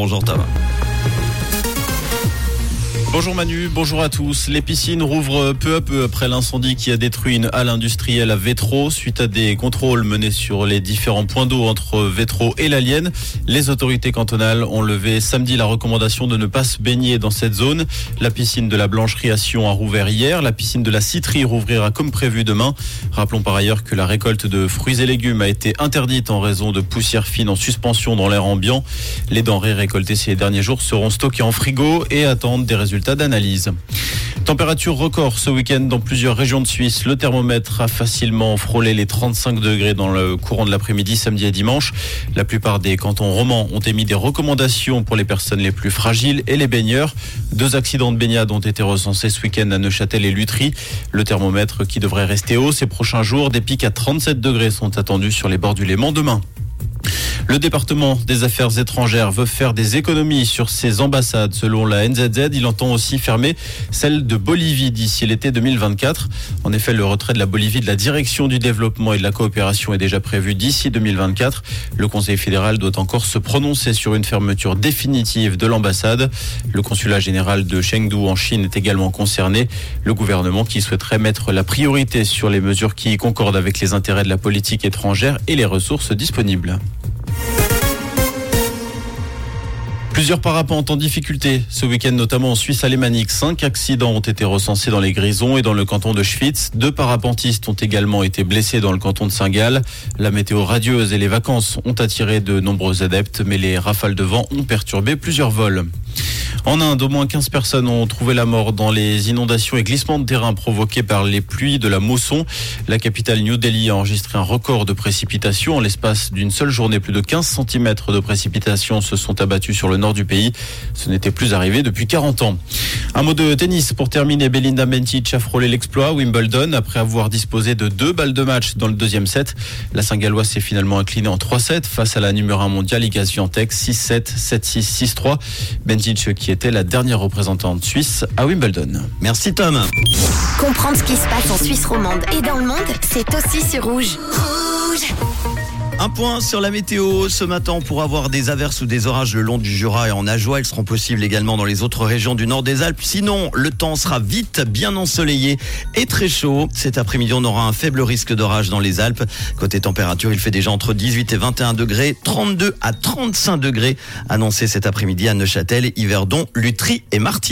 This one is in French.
Bonjour Thomas. Bonjour Manu, bonjour à tous. Les piscines rouvrent peu à peu après l'incendie qui a détruit une halle industrielle à Vétro. Suite à des contrôles menés sur les différents points d'eau entre Vétro et l'Alienne, les autorités cantonales ont levé samedi la recommandation de ne pas se baigner dans cette zone. La piscine de la Blancherie à a rouvert hier. La piscine de la Citerie rouvrira comme prévu demain. Rappelons par ailleurs que la récolte de fruits et légumes a été interdite en raison de poussière fine en suspension dans l'air ambiant. Les denrées récoltées ces derniers jours seront stockées en frigo et attendent des résultats d'analyse. Température record ce week-end dans plusieurs régions de Suisse. Le thermomètre a facilement frôlé les 35 degrés dans le courant de l'après-midi, samedi et dimanche. La plupart des cantons romans ont émis des recommandations pour les personnes les plus fragiles et les baigneurs. Deux accidents de baignade ont été recensés ce week-end à Neuchâtel et Lutry. Le thermomètre qui devrait rester haut ces prochains jours. Des pics à 37 degrés sont attendus sur les bords du Léman demain. Le département des affaires étrangères veut faire des économies sur ses ambassades. Selon la NZZ, il entend aussi fermer celle de Bolivie d'ici l'été 2024. En effet, le retrait de la Bolivie de la direction du développement et de la coopération est déjà prévu d'ici 2024. Le Conseil fédéral doit encore se prononcer sur une fermeture définitive de l'ambassade. Le consulat général de Chengdu en Chine est également concerné. Le gouvernement qui souhaiterait mettre la priorité sur les mesures qui concordent avec les intérêts de la politique étrangère et les ressources disponibles. Plusieurs parapentes en difficulté ce week-end, notamment en Suisse alémanique. Cinq accidents ont été recensés dans les Grisons et dans le canton de Schwitz. Deux parapentistes ont également été blessés dans le canton de Saint-Gall. La météo radieuse et les vacances ont attiré de nombreux adeptes, mais les rafales de vent ont perturbé plusieurs vols. En Inde, au moins 15 personnes ont trouvé la mort dans les inondations et glissements de terrain provoqués par les pluies de la mousson. La capitale New Delhi a enregistré un record de précipitations. En l'espace d'une seule journée, plus de 15 cm de précipitations se sont abattus sur le nord du pays. Ce n'était plus arrivé depuis 40 ans. Un mot de tennis pour terminer. Belinda Bencic a frôlé l'exploit Wimbledon après avoir disposé de deux balles de match dans le deuxième set. La Saint-Galloise s'est finalement inclinée en 3-7 face à la numéro 1 mondiale Iga Swiatek 6-7, 7-6, 6-3. Bencic qui était la dernière représentante suisse à Wimbledon. Merci Tom. Comprendre ce qui se passe en Suisse romande et dans le monde, c'est aussi sur Rouge. Rouge Un point sur la météo. Ce matin, on pourra avoir des averses ou des orages le long du Jura et en Ajoie. Elles seront possibles également dans les autres régions du nord des Alpes. Sinon, le temps sera vite bien ensoleillé et très chaud. Cet après-midi, on aura un faible risque d'orage dans les Alpes. Côté température, il fait déjà entre 18 et 21 degrés, 32 à 35 degrés annoncés cet après-midi à Neuchâtel, Yverdon, Lutry et Marty.